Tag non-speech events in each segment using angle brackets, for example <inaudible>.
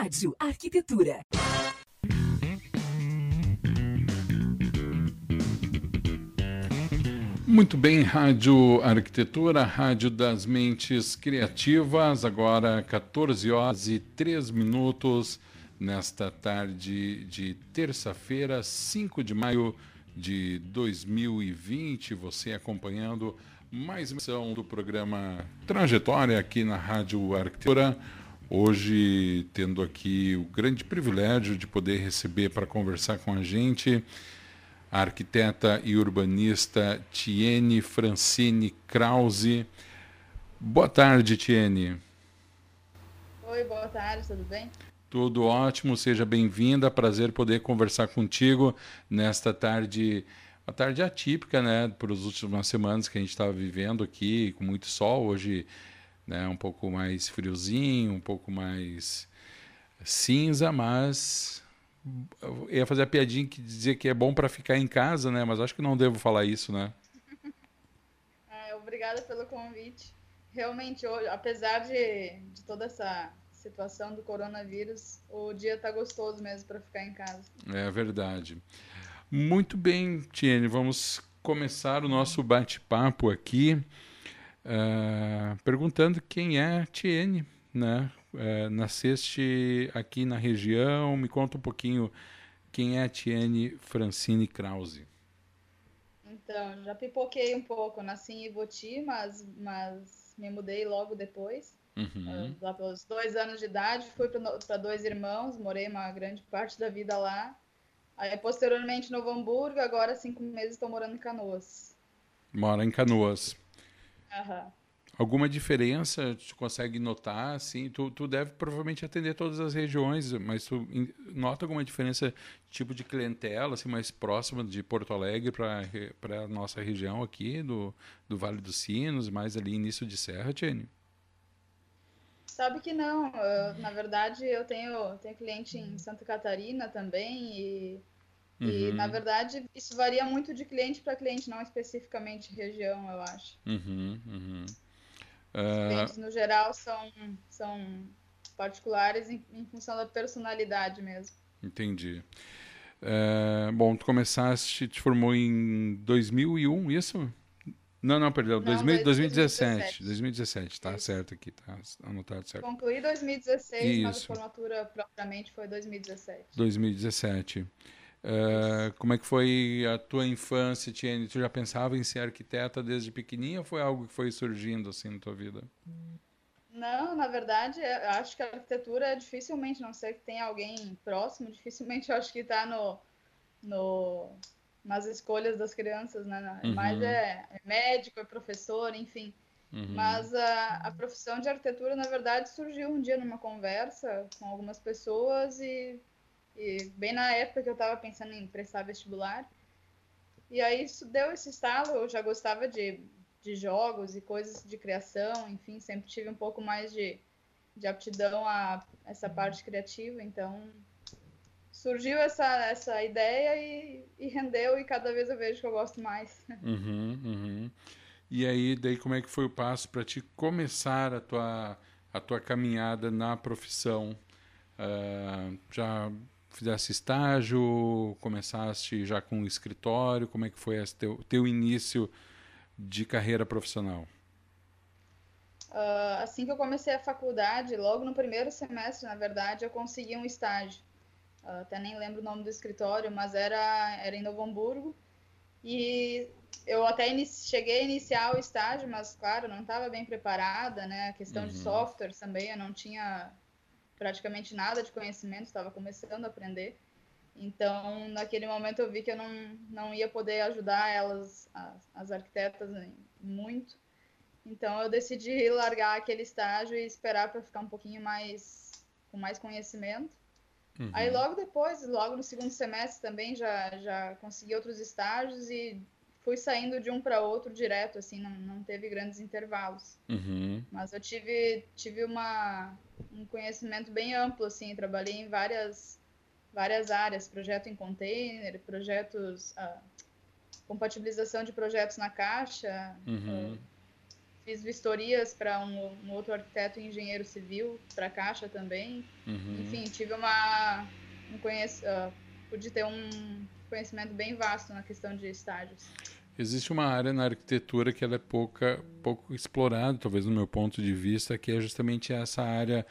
Rádio Arquitetura. Muito bem, Rádio Arquitetura, Rádio das Mentes Criativas, agora 14 horas e 3 minutos, nesta tarde de terça-feira, 5 de maio de 2020. Você acompanhando mais uma edição do programa Trajetória aqui na Rádio Arquitetura. Hoje, tendo aqui o grande privilégio de poder receber para conversar com a gente a arquiteta e urbanista Tiene Francine Krause. Boa tarde, Tiene. Oi, boa tarde, tudo bem? Tudo ótimo, seja bem-vinda. Prazer poder conversar contigo nesta tarde, uma tarde atípica, né, para as últimas semanas que a gente estava vivendo aqui, com muito sol. Hoje, né, um pouco mais friozinho, um pouco mais cinza, mas eu ia fazer a piadinha que dizia que é bom para ficar em casa, né? Mas acho que não devo falar isso, né? É, <laughs> obrigada pelo convite. Realmente, hoje, apesar de, de toda essa situação do coronavírus, o dia está gostoso mesmo para ficar em casa. É verdade. Muito bem, Tiene, vamos começar o nosso bate-papo aqui uh, perguntando quem é Tiene, né? é, nasceste aqui na região. Me conta um pouquinho quem é a Tiene Francine Krause. Então, já pipoquei um pouco. Nasci em Ivoti, mas, mas me mudei logo depois. Uhum. Lá pelos dois anos de idade, fui para dois irmãos, morei uma grande parte da vida lá. Aí, posteriormente, Novo Hamburgo, agora cinco meses estou morando em Canoas. Mora em Canoas. Aham. Alguma diferença tu consegue notar? Assim, tu, tu deve provavelmente atender todas as regiões, mas tu nota alguma diferença tipo de clientela, assim, mais próxima de Porto Alegre para a nossa região aqui, do, do Vale dos Sinos, mais ali início de serra, Tiene? Sabe que não. Eu, na verdade, eu tenho, tenho cliente em Santa Catarina também e, uhum. e na verdade, isso varia muito de cliente para cliente, não especificamente região, eu acho. Uhum, uhum. Os clientes, no geral, são, são particulares em, em função da personalidade mesmo. Entendi. É, bom, tu começaste, te formou em 2001, isso? Não, não, perdão, não, 2000, 2017. 2017, tá isso. certo aqui, tá anotado certo. Concluí 2016, isso. mas a formatura propriamente foi 2017. 2017. Uh, como é que foi a tua infância, Tiene? Tu já pensava em ser arquiteta desde pequenininha ou foi algo que foi surgindo assim na tua vida? Não, na verdade, eu acho que a arquitetura dificilmente, não sei que tem alguém próximo, dificilmente eu acho que está no, no, nas escolhas das crianças, né? Uhum. Mas é, é, médico, é professor, enfim. Uhum. Mas a, a profissão de arquitetura, na verdade, surgiu um dia numa conversa com algumas pessoas e e bem na época que eu estava pensando em prestar vestibular. E aí isso deu esse estalo, eu já gostava de, de jogos e coisas de criação, enfim, sempre tive um pouco mais de, de aptidão a essa parte criativa, então surgiu essa, essa ideia e, e rendeu, e cada vez eu vejo que eu gosto mais. <laughs> Uhum, uhum. E aí, daí como é que foi o passo para te começar a tua, a tua caminhada na profissão? Uh, já fizesse estágio, começaste já com o escritório, como é que foi esse teu, teu início de carreira profissional? Uh, assim que eu comecei a faculdade, logo no primeiro semestre, na verdade, eu consegui um estágio. Uh, até nem lembro o nome do escritório, mas era, era em Novo Hamburgo. E eu até cheguei a iniciar o estágio, mas, claro, não estava bem preparada, né? A questão uhum. de software também, eu não tinha praticamente nada de conhecimento, estava começando a aprender. Então, naquele momento eu vi que eu não, não ia poder ajudar elas, as, as arquitetas, muito. Então, eu decidi largar aquele estágio e esperar para ficar um pouquinho mais com mais conhecimento. Uhum. Aí, logo depois, logo no segundo semestre também, já, já consegui outros estágios e fui saindo de um para outro direto, assim, não, não teve grandes intervalos. Uhum. Mas eu tive, tive uma, um conhecimento bem amplo, assim, trabalhei em várias, várias áreas, projeto em container, projetos, ah, compatibilização de projetos na caixa, uhum. fiz vistorias para um, um, outro arquiteto e engenheiro civil, para a Caixa também. Uhum. Enfim, tive uma. Um conhec, uh, pude ter um conhecimento bem vasto na questão de estágios. Existe uma área na arquitetura que ela é pouca, pouco explorada, talvez no meu ponto de vista, que é justamente essa área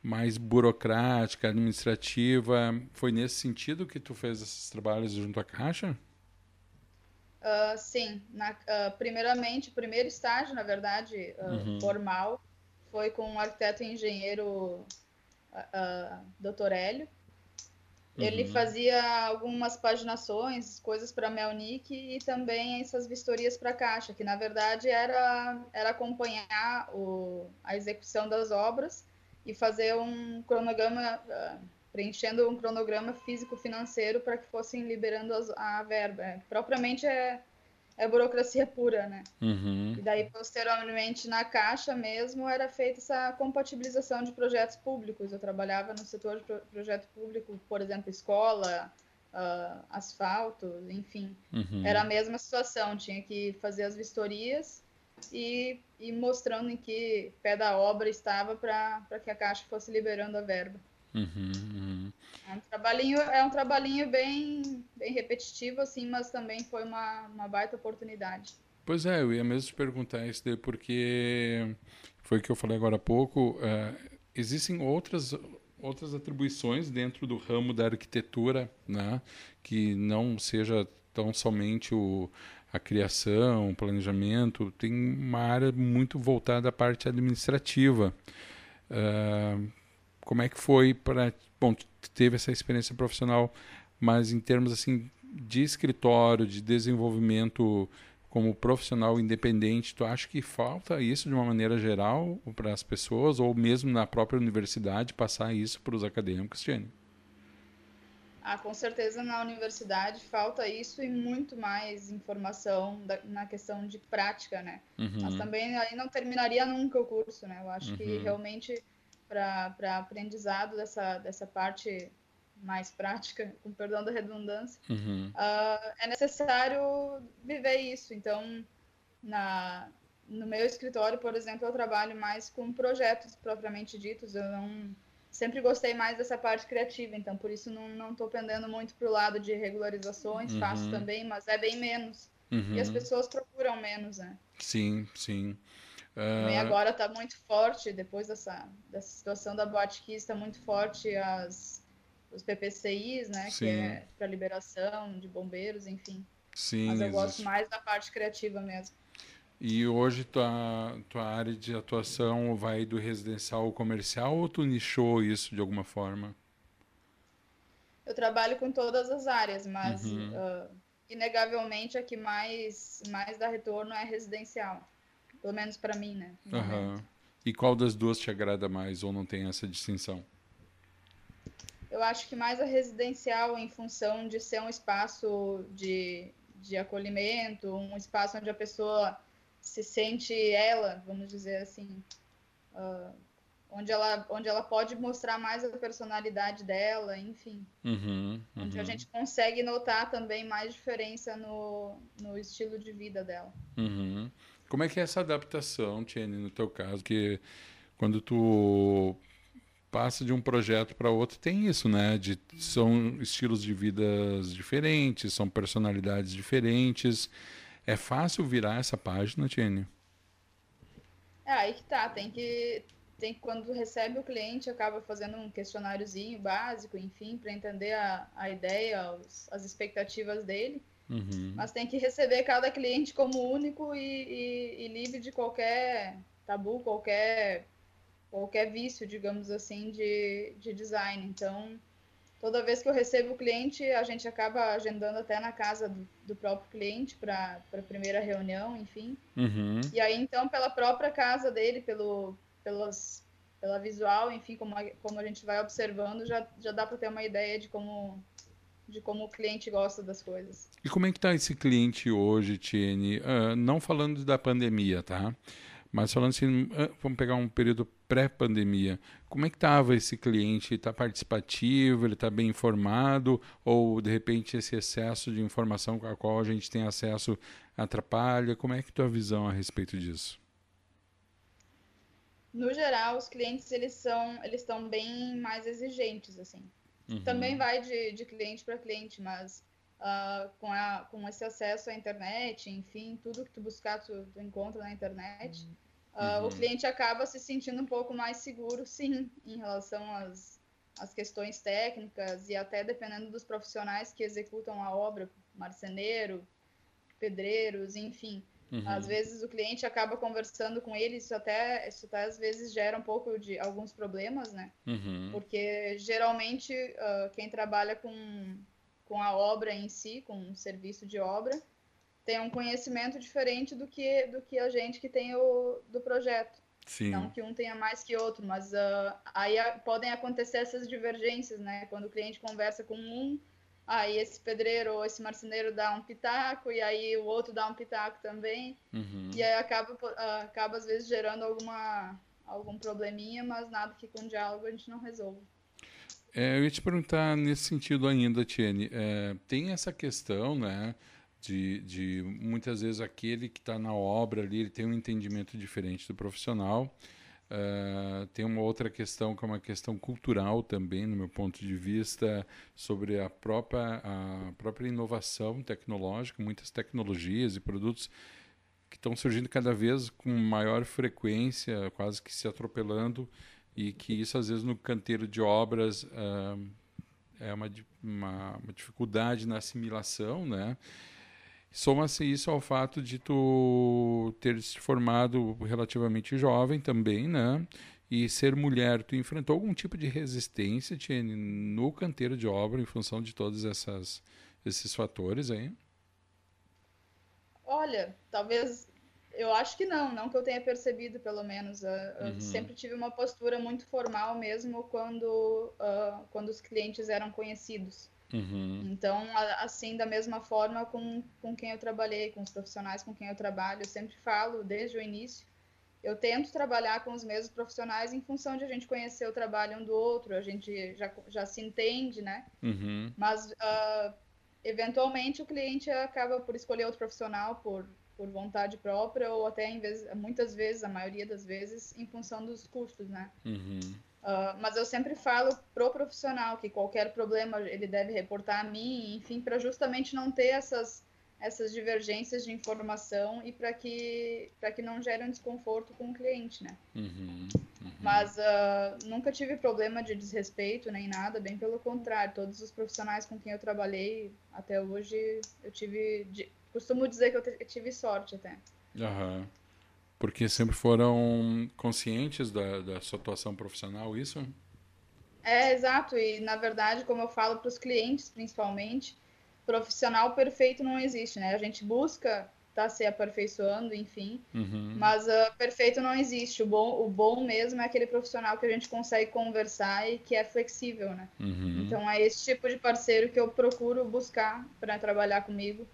mais burocrática, administrativa. Foi nesse sentido que tu fez esses trabalhos junto à Caixa? Uh, sim. Na, uh, primeiramente, o primeiro estágio, na verdade, uh, uhum. formal, foi com o arquiteto e engenheiro uh, Dr. Hélio. Uhum. Ele fazia algumas paginações, coisas para Melnick e também essas vistorias para a Caixa, que na verdade era, era acompanhar o, a execução das obras e fazer um cronograma, uh, preenchendo um cronograma físico-financeiro para que fossem liberando as, a verba. É, propriamente é, é burocracia pura, né? Uhum. E daí, posteriormente, na Caixa mesmo, era feita essa compatibilização de projetos públicos. Eu trabalhava no setor de pro projeto público, por exemplo, escola, uh, asfalto, enfim. Uhum. Era a mesma situação, tinha que fazer as vistorias e, e mostrando em que pé da obra estava para que a Caixa fosse liberando a verba. Uhum, uhum. É um trabalhinho, é um trabalhinho bem, bem repetitivo, assim, mas também foi uma, uma baita oportunidade. Pois é, eu ia mesmo te perguntar isso daí, porque foi o que eu falei agora há pouco. Uh, existem outras, outras atribuições dentro do ramo da arquitetura, né, que não seja tão somente o, a criação, o planejamento, tem uma área muito voltada à parte administrativa. Uh, como é que foi para bom teve essa experiência profissional, mas em termos assim de escritório, de desenvolvimento como profissional independente, tu acha que falta isso de uma maneira geral para as pessoas ou mesmo na própria universidade passar isso para os acadêmicos, Tiane? Ah, com certeza na universidade falta isso e muito mais informação da, na questão de prática, né? Uhum. Mas também aí não terminaria nunca o curso, né? Eu acho uhum. que realmente para aprendizado dessa, dessa parte mais prática, com perdão da redundância, uhum. uh, é necessário viver isso. Então, na, no meu escritório, por exemplo, eu trabalho mais com projetos propriamente ditos. Eu não sempre gostei mais dessa parte criativa, então por isso não estou pendendo muito para o lado de regularizações, uhum. faço também, mas é bem menos. Uhum. E as pessoas procuram menos, né? Sim, sim. Uh... agora está muito forte, depois dessa, dessa situação da Botkiss, está muito forte as, os PPCIs, né? Sim. Que é para liberação de bombeiros, enfim. Sim, Mas eu existe. gosto mais da parte criativa mesmo. E hoje tua, tua área de atuação vai do residencial ao comercial ou tu nichou isso de alguma forma? Eu trabalho com todas as áreas, mas uhum. uh, inegavelmente a que mais, mais dá retorno é residencial. Pelo menos para mim, né? Uhum. E qual das duas te agrada mais ou não tem essa distinção? Eu acho que mais a residencial em função de ser um espaço de, de acolhimento, um espaço onde a pessoa se sente ela, vamos dizer assim, uh, onde, ela, onde ela pode mostrar mais a personalidade dela, enfim. Uhum, uhum. Onde a gente consegue notar também mais diferença no, no estilo de vida dela. Uhum. Como é que é essa adaptação, Tiene, no teu caso? Que quando tu passa de um projeto para outro tem isso, né? De, são estilos de vidas diferentes, são personalidades diferentes. É fácil virar essa página, Tiene? É, aí que tá. Tem que, tem quando recebe o cliente, acaba fazendo um questionáriozinho básico, enfim, para entender a, a ideia, os, as expectativas dele. Uhum. Mas tem que receber cada cliente como único e, e, e, livre de qualquer tabu, qualquer, qualquer vício, digamos assim, de, de design. Então, toda vez que eu recebo o cliente, a gente acaba agendando até na casa do, do próprio cliente para a primeira reunião, enfim. Uhum. E aí, então, pela própria casa dele, pelo, pelas, pela visual, enfim, como a, como a gente vai observando, já, já dá para ter uma ideia de como de como o cliente gosta das coisas. E como é que está esse cliente hoje, Tiene? Uh, não falando da pandemia, tá? Mas falando assim, uh, vamos pegar um período pré-pandemia. Como é que estava esse cliente? Está participativo? Ele está bem informado? Ou, de repente, esse excesso de informação com a qual a gente tem acesso atrapalha? Como é que tua visão a respeito disso? no geral, os clientes eles são, eles estão bem mais exigentes, assim. Uhum. Também vai de, de cliente para cliente, mas uh, com, a, com esse acesso à internet, enfim, tudo que tu buscar, tu, tu encontra na internet, uh, uhum. o cliente acaba se sentindo um pouco mais seguro, sim, em relação às, às questões técnicas e até dependendo dos profissionais que executam a obra, marceneiro, pedreiros, enfim. Uhum. Às vezes o cliente acaba conversando com ele, isso até, isso até às vezes gera um pouco de alguns problemas, né? Uhum. Porque geralmente uh, quem trabalha com, com a obra em si, com um serviço de obra, tem um conhecimento diferente do que, do que a gente que tem o do projeto. Sim. Não que um tenha mais que outro, mas uh, aí podem acontecer essas divergências, né? Quando o cliente conversa com um aí esse pedreiro ou esse marceneiro dá um pitaco e aí o outro dá um pitaco também. Uhum. e aí acaba acaba às vezes gerando alguma algum probleminha mas nada que com diálogo a gente não resolve. É, eu ia te perguntar nesse sentido ainda Tiene. É, tem essa questão né de, de muitas vezes aquele que está na obra ali ele tem um entendimento diferente do profissional Uh, tem uma outra questão que é uma questão cultural também, no meu ponto de vista, sobre a própria, a própria inovação tecnológica, muitas tecnologias e produtos que estão surgindo cada vez com maior frequência, quase que se atropelando, e que isso às vezes no canteiro de obras uh, é uma, uma, uma dificuldade na assimilação, né? Soma-se isso ao fato de tu ter se formado relativamente jovem também, né? E ser mulher, tu enfrentou algum tipo de resistência, Tiene, no canteiro de obra em função de todos essas, esses fatores aí? Olha, talvez eu acho que não, não que eu tenha percebido, pelo menos. Eu uhum. sempre tive uma postura muito formal mesmo quando, uh, quando os clientes eram conhecidos. Uhum. Então, assim, da mesma forma com, com quem eu trabalhei, com os profissionais com quem eu trabalho, eu sempre falo desde o início. Eu tento trabalhar com os mesmos profissionais em função de a gente conhecer o trabalho um do outro, a gente já, já se entende, né? Uhum. Mas, uh, eventualmente, o cliente acaba por escolher outro profissional por, por vontade própria ou até, em vez, muitas vezes, a maioria das vezes, em função dos custos, né? Uhum. Uh, mas eu sempre falo pro profissional que qualquer problema ele deve reportar a mim, enfim, para justamente não ter essas essas divergências de informação e para que para que não gere um desconforto com o cliente, né? Uhum, uhum. Mas uh, nunca tive problema de desrespeito nem nada, bem pelo contrário. Todos os profissionais com quem eu trabalhei até hoje, eu tive, costumo dizer que eu tive sorte até. Uhum. Porque sempre foram conscientes da, da sua atuação profissional, isso? É, exato. E, na verdade, como eu falo para os clientes, principalmente, profissional perfeito não existe, né? A gente busca estar tá se aperfeiçoando, enfim, uhum. mas uh, perfeito não existe. O bom, o bom mesmo é aquele profissional que a gente consegue conversar e que é flexível, né? Uhum. Então, é esse tipo de parceiro que eu procuro buscar para trabalhar comigo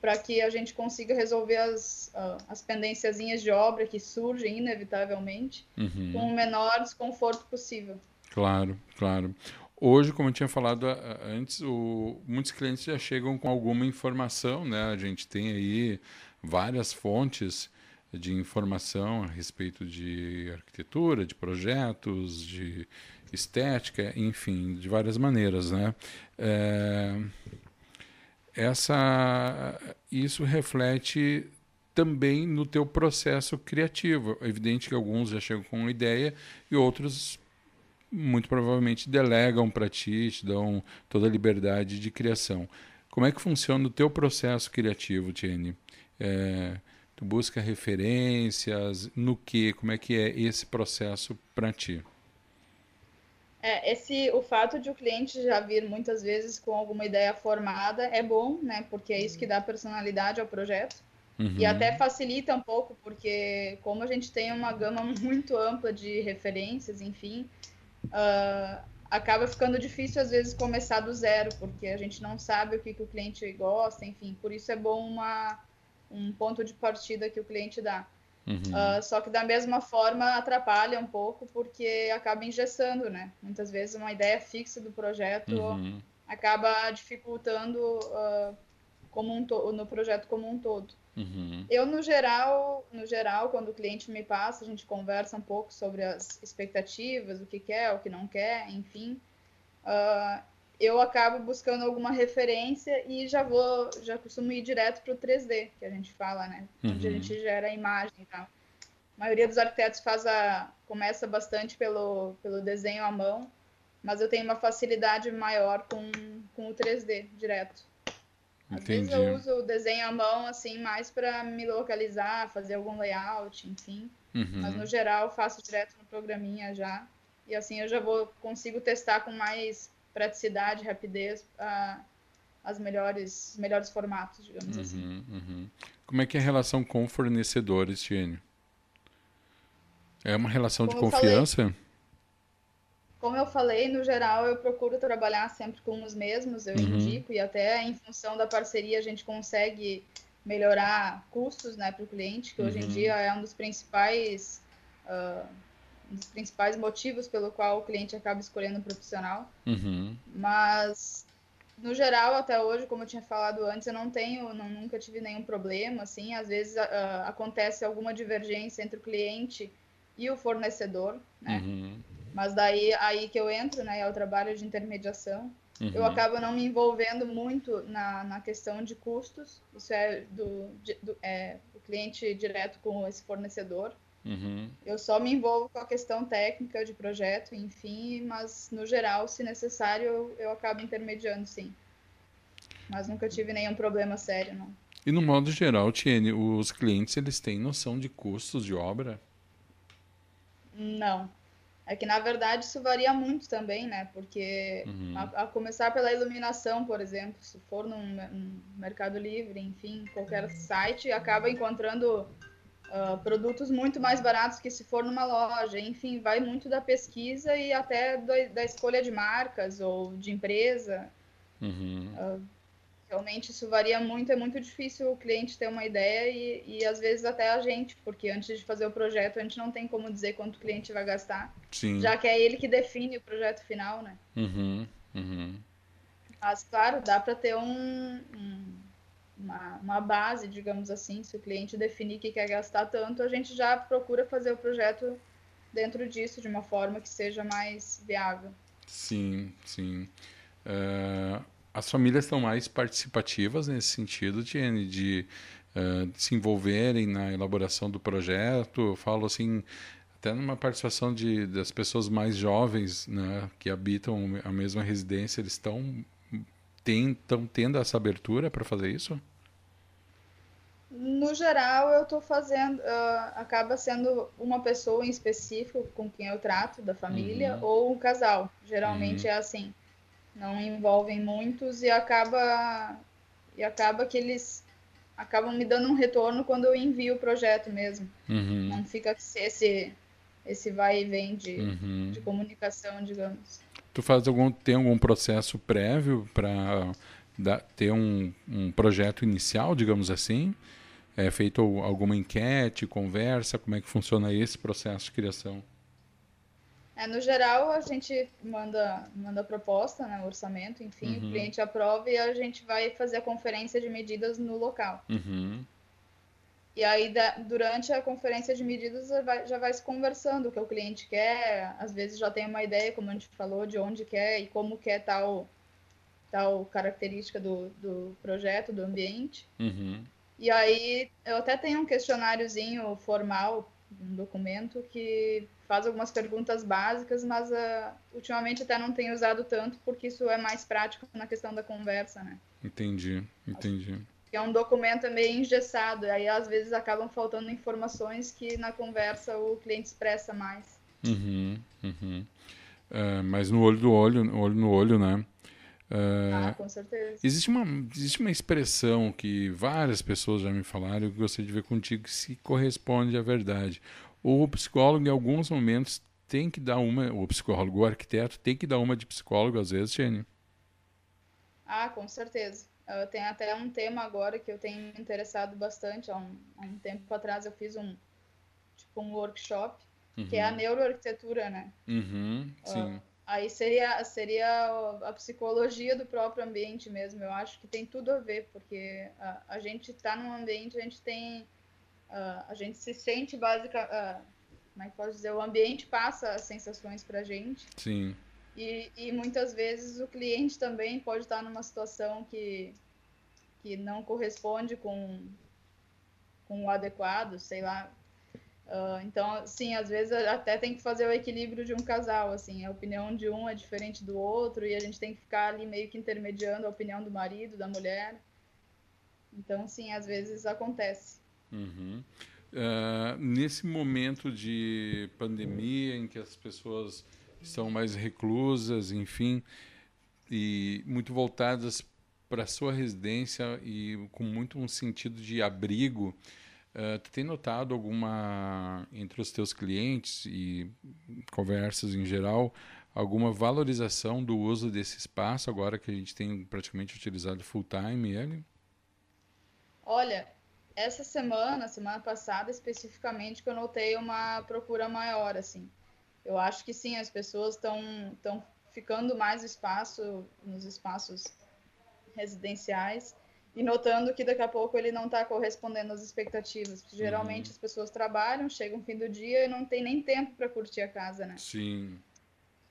para que a gente consiga resolver as, uh, as pendênciazinhas de obra que surgem inevitavelmente uhum. com o menor desconforto possível. Claro, claro. Hoje, como eu tinha falado antes, o, muitos clientes já chegam com alguma informação, né? A gente tem aí várias fontes de informação a respeito de arquitetura, de projetos, de estética, enfim, de várias maneiras, né? É essa isso reflete também no teu processo criativo. É evidente que alguns já chegam com uma ideia e outros muito provavelmente delegam para ti, te dão toda a liberdade de criação. Como é que funciona o teu processo criativo, Tiene? É, tu busca referências no que? Como é que é esse processo para ti? É, esse, o fato de o cliente já vir muitas vezes com alguma ideia formada é bom, né? Porque é isso que dá personalidade ao projeto. Uhum. E até facilita um pouco, porque como a gente tem uma gama <laughs> muito ampla de referências, enfim, uh, acaba ficando difícil às vezes começar do zero, porque a gente não sabe o que, que o cliente gosta, enfim. Por isso é bom uma, um ponto de partida que o cliente dá. Uhum. Uh, só que da mesma forma atrapalha um pouco porque acaba engessando, né? Muitas vezes uma ideia fixa do projeto uhum. acaba dificultando uh, como um no projeto como um todo. Uhum. Eu, no geral, no geral, quando o cliente me passa, a gente conversa um pouco sobre as expectativas, o que quer, o que não quer, enfim. Uh, eu acabo buscando alguma referência e já vou, já costumo ir direto para o 3D, que a gente fala, né? Uhum. Onde a uhum. gente gera a imagem e tal. A maioria dos arquitetos faz a, começa bastante pelo, pelo desenho à mão, mas eu tenho uma facilidade maior com, com o 3D direto. Às Entendi. vezes eu uso o desenho à mão, assim, mais para me localizar, fazer algum layout, enfim. Uhum. Mas no geral faço direto no programinha já. E assim eu já vou consigo testar com mais praticidade, rapidez, as melhores, melhores formatos, digamos assim. uhum, assim. Uhum. Como é que é a relação com fornecedores, Tiene? É uma relação Como de confiança? Falei, como eu falei, no geral eu procuro trabalhar sempre com os mesmos, eu uhum. indico, e até em função da parceria a gente consegue melhorar custos né, para o cliente, que hoje em uhum. dia é um dos principais uh, um dos principais motivos pelo qual o cliente acaba escolhendo um profissional. Uhum. Mas no geral, até hoje, como eu tinha falado antes, eu não tenho, não, nunca tive nenhum problema, assim, às vezes uh, acontece alguma divergência entre o cliente e o fornecedor, né? Uhum. Mas daí aí que eu entro, né, é o trabalho de intermediação. Uhum. Eu acabo não me envolvendo muito na, na questão de custos. Isso é do, do é, o cliente direto com esse fornecedor. Uhum. Eu só me envolvo com a questão técnica de projeto, enfim, mas no geral, se necessário, eu, eu acabo intermediando, sim. Mas nunca tive nenhum problema sério, não. E no modo geral, Tiene, os clientes eles têm noção de custos de obra? Não. É que, na verdade, isso varia muito também, né? Porque, uhum. a, a, começar pela iluminação, por exemplo, se for num, num, Mercado Livre, enfim, qualquer site, acaba encontrando uh, produtos muito mais baratos que se for numa loja. Enfim, vai muito da pesquisa e até do, da escolha de marcas ou de empresa. Uhum. Uh, Realmente isso varia muito, é muito difícil o cliente ter uma ideia e, e às vezes até a gente, porque antes de fazer o projeto a gente não tem como dizer quanto o cliente vai gastar, Sim. já que é ele que define o projeto final, né? Uhum, uhum. Mas claro, dá para ter um, um, uma, uma base, digamos assim, se o cliente definir que quer gastar tanto, a gente já procura fazer o projeto dentro disso de uma forma que seja mais viável. Sim, sim. Uh, as famílias estão mais participativas nesse sentido, de, uh, se envolverem na elaboração do projeto. Eu falo assim, até numa participação de, das pessoas mais jovens né, que habitam a mesma residência, eles estão estão tendo essa abertura para fazer isso? No geral, eu estou fazendo, uh, acaba sendo uma pessoa em específico com quem eu trato, da família, uhum. ou um casal. Geralmente uhum. é assim não envolvem muitos e acaba e acaba que eles acabam me dando um retorno quando eu envio o projeto mesmo. Uhum. Não fica esse esse vai e vem de, uhum. de comunicação, digamos. Tu faz algum tem algum processo prévio para ter um, um projeto inicial, digamos assim? É feito alguma enquete, conversa? Como é que funciona esse processo de criação? É, no geral, a gente manda, manda proposta, né, orçamento, enfim, uhum. o cliente aprova e a gente vai fazer a conferência de medidas no local. Uhum. E aí, da, durante a conferência de medidas, já vai, já vai se conversando o que o cliente quer, às vezes já tem uma ideia, como a gente falou, de onde quer e como quer tal, tal característica do, do projeto, do ambiente. Uhum. E aí, eu até tenho um questionáriozinho formal, um documento, que faz algumas perguntas básicas, mas uh, ultimamente até não tenho usado tanto, porque isso é mais prático na questão da conversa, né? Entendi, entendi. É um documento meio engessado, aí às vezes acabam faltando informações que na conversa o cliente expressa mais. Uhum, uhum. Uh, mas no olho do olho, olho no olho, né? Uh, ah, com certeza. Existe uma, existe uma expressão que várias pessoas já me falaram, eu gostaria de ver contigo se corresponde à verdade o psicólogo, em alguns momentos, tem que dar uma, o psicólogo, o arquiteto, tem que dar uma de psicólogo, às vezes, Jenny. Ah, com certeza. Eu tenho até um tema agora que eu tenho me interessado bastante. Há um, há um tempo atrás eu fiz um, tipo, um workshop, uhum. que é a uhum. neuroarquitetura, né? Uhum, sim. Uh, Aí seria, seria a psicologia do próprio ambiente mesmo. Eu acho que tem tudo a ver, porque a, a gente está num ambiente, a gente tem. Uh, a gente se sente básica. Uh, como é que posso dizer? O ambiente passa as sensações para gente. Sim. E, e muitas vezes o cliente também pode estar numa situação que, que não corresponde com, com o adequado, sei lá, Uh, então, sim, às vezes até tem que fazer o equilíbrio de um casal, assim, a opinião de um é diferente do outro e a gente tem que ficar ali meio que intermediando a opinião do marido, da mulher. Então, sim, às vezes acontece. Uhum. Uh, nesse momento de pandemia em que as pessoas estão mais reclusas, enfim, e muito voltadas para a sua residência e com muito um sentido de abrigo, Uh, tu tem notado alguma, entre os teus clientes e conversas em geral, alguma valorização do uso desse espaço agora que a gente tem praticamente utilizado full time ele? Olha, essa semana, semana passada especificamente, que eu notei uma procura maior, assim. Eu acho que sim, as pessoas estão ficando mais espaço nos espaços residenciais e notando que daqui a pouco ele não está correspondendo às expectativas. Porque geralmente uhum. as pessoas trabalham, chegam no fim do dia e não tem nem tempo para curtir a casa, né? Sim.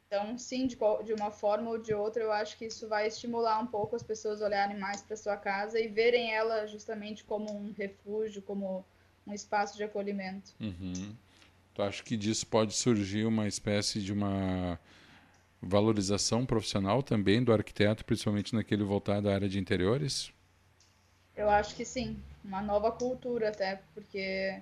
Então, sim, de, de uma forma ou de outra, eu acho que isso vai estimular um pouco as pessoas a olharem mais para sua casa e verem ela justamente como um refúgio, como um espaço de acolhimento. Uhum. Tu acha que disso pode surgir uma espécie de uma valorização profissional também do arquiteto, principalmente naquele voltado à área de interiores? Eu acho que sim, uma nova cultura até, porque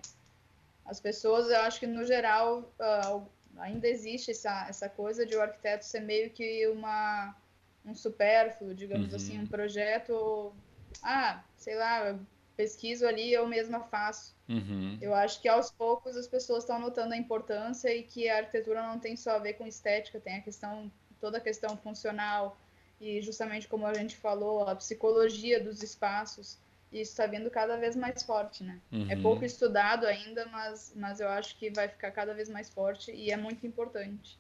as pessoas, eu acho que no geral uh, ainda existe essa, essa coisa de o arquiteto ser meio que uma um supérfluo, digamos uhum. assim, um projeto, ah, sei lá, pesquiso ali, eu mesma faço. Uhum. Eu acho que aos poucos as pessoas estão notando a importância e que a arquitetura não tem só a ver com estética, tem a questão, toda a questão funcional e justamente como a gente falou, a psicologia dos espaços isso está vindo cada vez mais forte, né? É uhum. É pouco estudado ainda, mas, mas eu acho que vai ficar cada vez mais forte e é muito importante.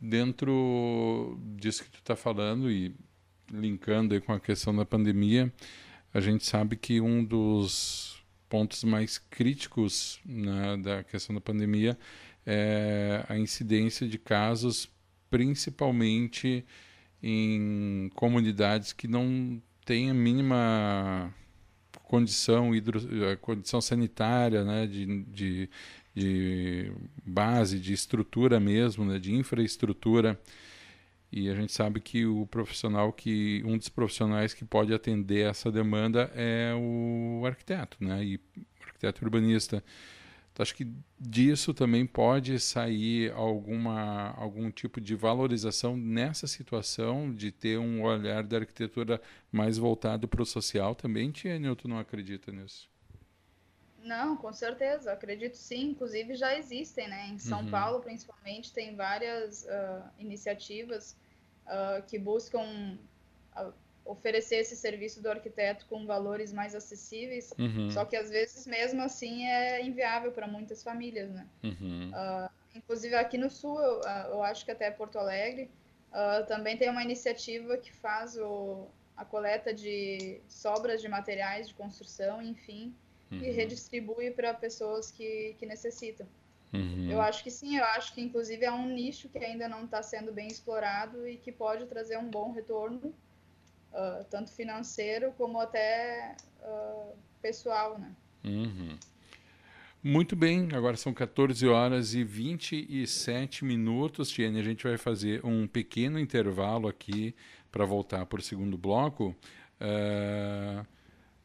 Dentro disso que tu está falando e linkando aí com a questão da pandemia, a gente sabe que um dos pontos mais críticos né, da questão da pandemia é a incidência de casos, principalmente em comunidades que não tem a mínima condição, hidro, condição sanitária, né, de, de, de base, de estrutura mesmo, né, de infraestrutura. E a gente sabe que o profissional que um dos profissionais que pode atender essa demanda é o arquiteto, né? E o arquiteto urbanista. Então, acho que disso também pode sair alguma, algum tipo de valorização nessa situação de ter um olhar da arquitetura mais voltado para o social também, Tia Newton não acredita nisso? Não, com certeza, acredito sim. Inclusive já existem, né? Em São uhum. Paulo, principalmente, tem várias uh, iniciativas uh, que buscam uh, oferecer esse serviço do arquiteto com valores mais acessíveis, uhum. só que às vezes mesmo assim é inviável para muitas famílias, né? Uhum. Uh, inclusive aqui no sul, eu, eu, acho que até Porto Alegre, uh, também tem uma iniciativa que faz o, a coleta de sobras de materiais de construção, enfim, uhum. e redistribui para pessoas que, que necessitam. Uhum. Eu acho que sim, eu acho que inclusive é um nicho que ainda não está sendo bem explorado e que pode trazer um bom retorno uh, tanto financeiro como até uh, pessoal, né? Uhum. Muito bem, agora são 14 horas e 27 minutos, Tiene. A gente vai fazer um pequeno intervalo aqui para voltar para o segundo bloco. Uh,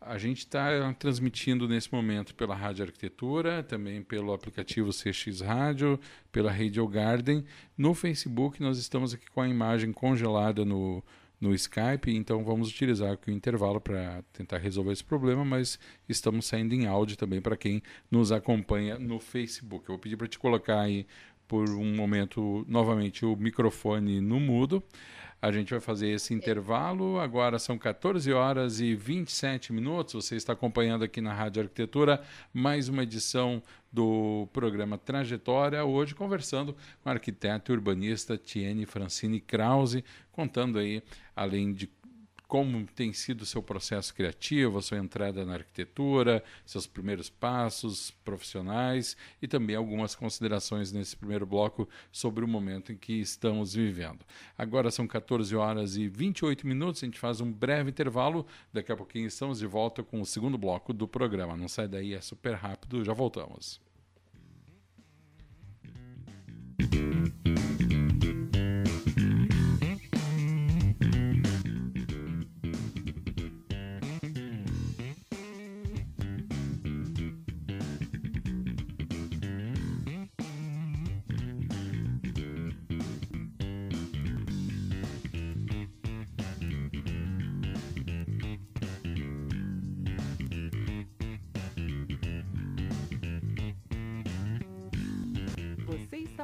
a gente está transmitindo nesse momento pela Rádio Arquitetura, também pelo aplicativo CX Rádio, pela Radio Garden. No Facebook, nós estamos aqui com a imagem congelada no, no Skype, então vamos utilizar aqui o intervalo para tentar resolver esse problema, mas estamos saindo em áudio também para quem nos acompanha no Facebook. Eu vou pedir para te colocar aí por um momento novamente o microfone no mudo. A gente vai fazer esse intervalo. Agora são 14 horas e 27 minutos. Você está acompanhando aqui na Rádio Arquitetura mais uma edição do programa Trajetória, hoje conversando com a arquiteta e urbanista Tiene Francine Krause, contando aí, além de como tem sido o seu processo criativo, a sua entrada na arquitetura, seus primeiros passos profissionais e também algumas considerações nesse primeiro bloco sobre o momento em que estamos vivendo. Agora são 14 horas e 28 minutos, a gente faz um breve intervalo, daqui a pouquinho estamos de volta com o segundo bloco do programa. Não sai daí, é super rápido, já voltamos.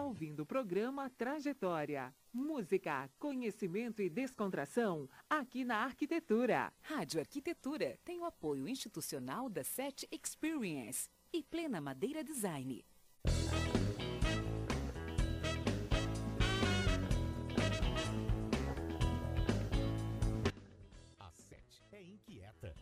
Ouvindo o programa Trajetória. Música, conhecimento e descontração aqui na Arquitetura. Rádio Arquitetura tem o apoio institucional da SET Experience e Plena Madeira Design.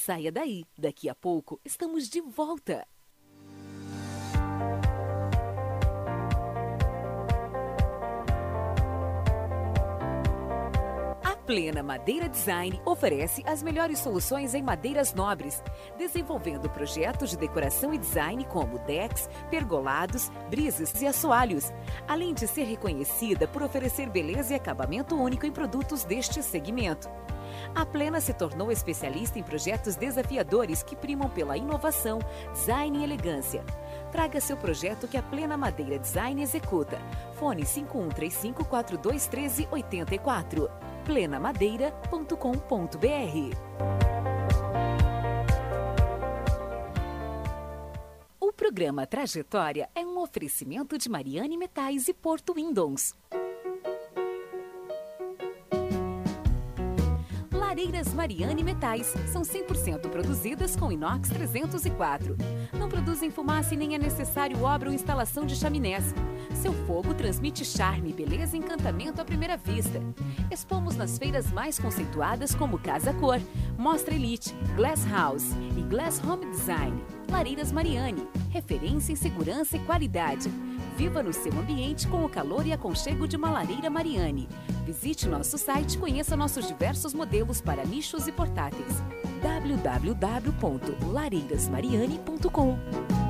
Saia daí. Daqui a pouco estamos de volta. Plena Madeira Design oferece as melhores soluções em madeiras nobres, desenvolvendo projetos de decoração e design como decks, pergolados, brises e assoalhos, além de ser reconhecida por oferecer beleza e acabamento único em produtos deste segmento. A Plena se tornou especialista em projetos desafiadores que primam pela inovação, design e elegância. Traga seu projeto que a Plena Madeira Design executa. Fone 5135 4213 84 plenamadeira.com.br. O programa Trajetória é um oferecimento de Mariane Metais e Porto Windows. Lareiras Mariane Metais são 100% produzidas com inox 304. Não produzem fumaça e nem é necessário obra ou instalação de chaminés. Seu fogo transmite charme, beleza e encantamento à primeira vista. Expomos nas feiras mais conceituadas como Casa Cor, Mostra Elite, Glass House e Glass Home Design. Lareiras Mariane, referência em segurança e qualidade. Viva no seu ambiente com o calor e aconchego de uma lareira Mariane. Visite nosso site e conheça nossos diversos modelos para nichos e portáteis. www.lareirasmariane.com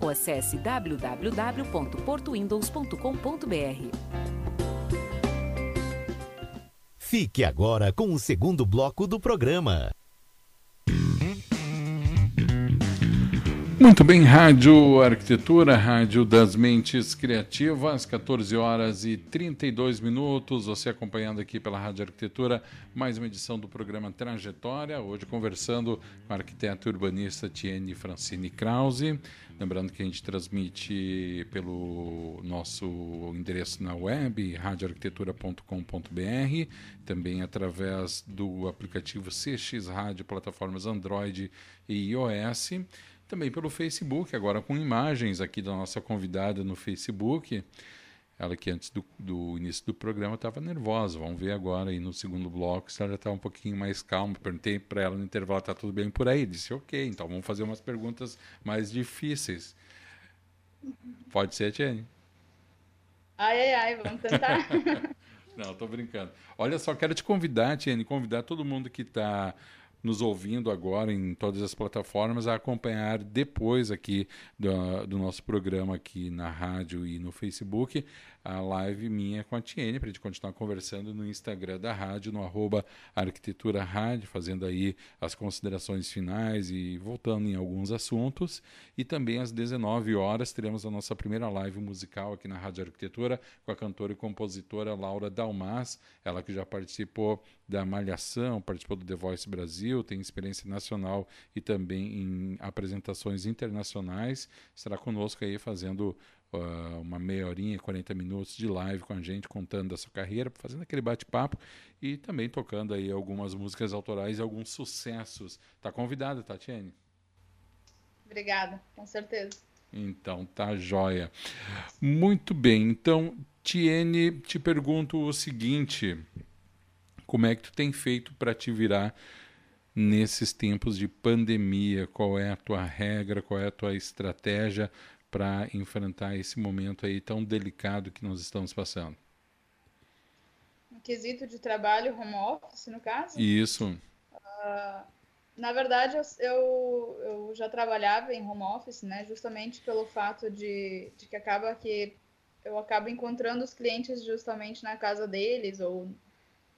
ou acesse www.portowindows.com.br. Fique agora com o segundo bloco do programa. Muito bem, Rádio Arquitetura, Rádio das Mentes Criativas, 14 horas e 32 minutos. Você acompanhando aqui pela Rádio Arquitetura, mais uma edição do programa Trajetória. Hoje conversando com a arquiteta urbanista Tiene Francine Krause. Lembrando que a gente transmite pelo nosso endereço na web, radioarquitetura.com.br, também através do aplicativo CX Rádio, plataformas Android e iOS também pelo Facebook, agora com imagens aqui da nossa convidada no Facebook. Ela que antes do, do início do programa estava nervosa. Vamos ver agora aí no segundo bloco se ela já está um pouquinho mais calma. Perguntei para ela no intervalo, está tudo bem por aí? Disse, ok, então vamos fazer umas perguntas mais difíceis. Pode ser, Tiene? Ai, ai, ai, vamos tentar. <laughs> Não, estou brincando. Olha só, quero te convidar, Tiene, convidar todo mundo que está nos ouvindo agora em todas as plataformas a acompanhar depois aqui do, do nosso programa aqui na rádio e no Facebook a live minha com a Tiene, para a gente continuar conversando no Instagram da rádio, no arroba Arquitetura Rádio, fazendo aí as considerações finais e voltando em alguns assuntos. E também às 19 horas teremos a nossa primeira live musical aqui na Rádio Arquitetura com a cantora e compositora Laura Dalmas, ela que já participou da Malhação, participou do The Voice Brasil, tem experiência nacional e também em apresentações internacionais. Estará conosco aí fazendo uma meia horinha, 40 minutos de live com a gente, contando da sua carreira, fazendo aquele bate-papo e também tocando aí algumas músicas autorais e alguns sucessos. Tá convidada, Tatiane? Obrigada, com certeza. Então, tá joia. Muito bem. Então, Tiene, te pergunto o seguinte: como é que tu tem feito para te virar nesses tempos de pandemia? Qual é a tua regra? Qual é a tua estratégia para enfrentar esse momento aí tão delicado que nós estamos passando? No quesito de trabalho home office, no caso? Isso. Uh, na verdade, eu, eu, eu, já trabalhava em home office, né? Justamente pelo fato de, de que acaba que eu acabo encontrando os clientes justamente na casa deles ou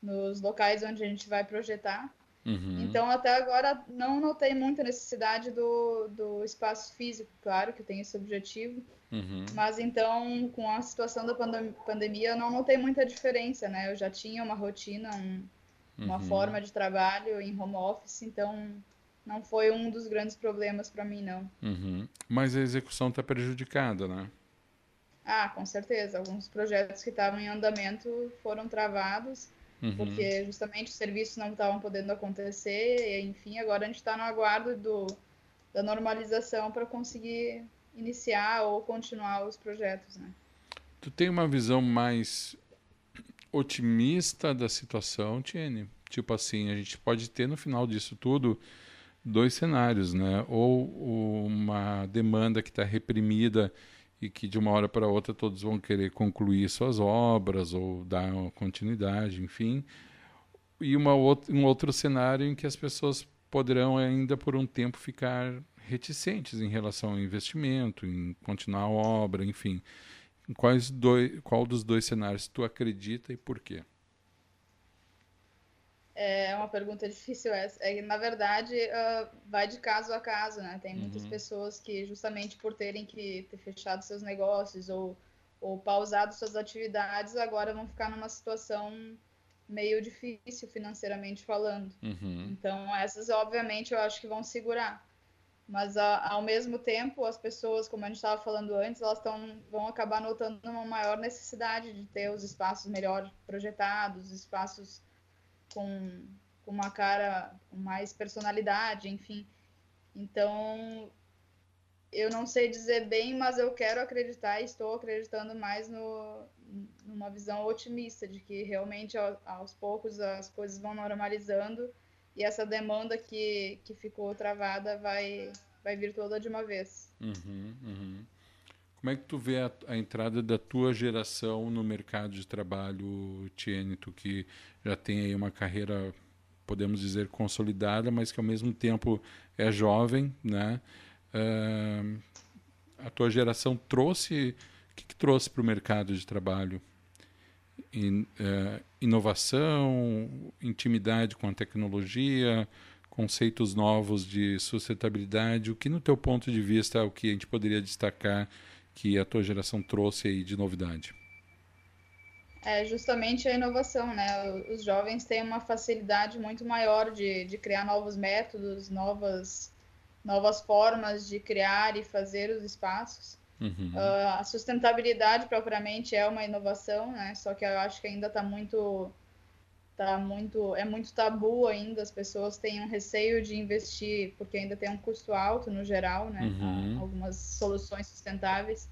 nos locais onde a gente vai projetar. Uhum. Então, até agora, não notei muita necessidade do, do espaço físico, claro que tem esse objetivo, uhum. mas então, com a situação da pandem pandemia, eu não notei muita diferença, né? Eu já tinha uma rotina, um, uma uhum. forma de trabalho em home office, então não foi um dos grandes problemas para mim, não. Uhum. Mas a execução está prejudicada, né? Ah, com certeza. Alguns projetos que estavam em andamento foram travados uhum. porque justamente os serviços não estavam podendo acontecer, e, enfim, agora a gente está no aguardo do, da normalização para conseguir iniciar ou continuar os projetos, né? Tu tem uma visão mais otimista da situação, Tiene? Tipo assim, a gente pode ter no final disso tudo dois cenários, né? Ou uma demanda que está reprimida e que de uma hora para outra todos vão querer concluir suas obras ou dar continuidade, enfim. E uma outra, um outro cenário em que as pessoas poderão ainda por um tempo ficar reticentes em relação ao investimento, em continuar a obra, enfim. Quais dois, qual dos dois cenários tu acredita e por quê? É uma pergunta <laughs> difícil essa. É, na verdade, uh, vai de caso a caso, né? Tem muitas uhum. pessoas que, justamente por terem que ter fechado seus negócios ou, ou pausado suas atividades, agora vão ficar numa situação meio difícil financeiramente falando. Uhum. Então, essas, obviamente, eu acho que vão segurar. Mas, a, ao mesmo tempo, as pessoas, como a gente estava falando antes, elas tão, vão acabar notando uma maior necessidade de ter os espaços melhor projetados, espaços com, com uma cara mais personalidade, enfim. Então, eu não sei dizer bem, mas eu quero acreditar e estou acreditando mais no, numa visão otimista de que realmente aos poucos as coisas vão normalizando e essa demanda que, que ficou travada vai, vai vir toda de uma vez. Uhum, uhum. Como é que tu vê a, a, entrada da tua geração no mercado de trabalho, Tiene, tu que já tem aí uma carreira, podemos dizer, consolidada, mas que ao mesmo tempo é jovem, né? Uh, a tua geração trouxe, o que, que trouxe para o mercado de trabalho? In, uh, inovação, intimidade com a tecnologia, conceitos novos de sustentabilidade. O que, no teu ponto de vista, é o que a gente poderia destacar que a tua geração trouxe aí de novidade? É justamente a inovação, né? Os jovens têm uma facilidade muito maior de, de criar novos métodos, novas, novas formas de criar e fazer os espaços. Uhum. Uh, a sustentabilidade propriamente é uma inovação, né? Só que eu acho que ainda está muito, tá muito, é muito tabu ainda. As pessoas têm um receio de investir porque ainda tem um custo alto no geral, né? Uhum. Algumas soluções sustentáveis.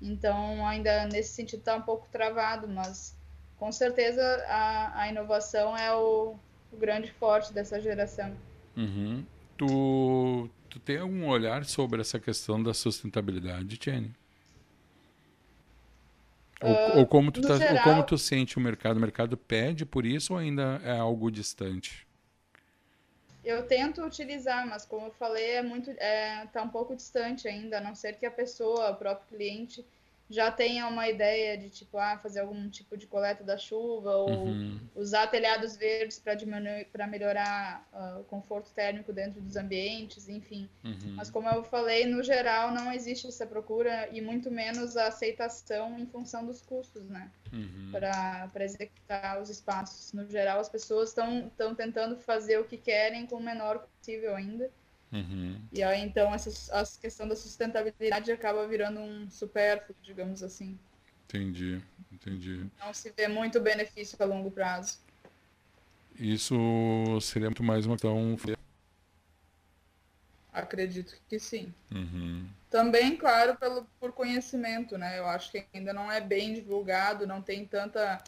Então ainda nesse sentido está um pouco travado, mas com certeza a, a inovação é o, o grande forte dessa geração. Uhum. Tu Tu tem algum olhar sobre essa questão da sustentabilidade, Jenny? Ou, uh, ou, como tu tá, geral... ou como tu sente o mercado? O mercado pede por isso ou ainda é algo distante? Eu tento utilizar, mas como eu falei, é muito, é, tá um pouco distante ainda, a não ser que a pessoa, o próprio cliente, já tenha uma ideia de tipo ah, fazer algum tipo de coleta da chuva ou uhum. usar telhados verdes para diminuir para melhorar uh, o conforto térmico dentro dos ambientes, enfim. Uhum. Mas como eu falei, no geral não existe essa procura e muito menos a aceitação em função dos custos, né? Uhum. Para executar os espaços. No geral, as pessoas estão estão tentando fazer o que querem com o menor possível ainda. Uhum. E aí, então, essa, a questão da sustentabilidade acaba virando um supérfluo, digamos assim. Entendi, entendi. Não se vê muito benefício a longo prazo. Isso seria muito mais uma questão. Acredito que sim. Uhum. Também, claro, pelo, por conhecimento, né? Eu acho que ainda não é bem divulgado, não tem tanta,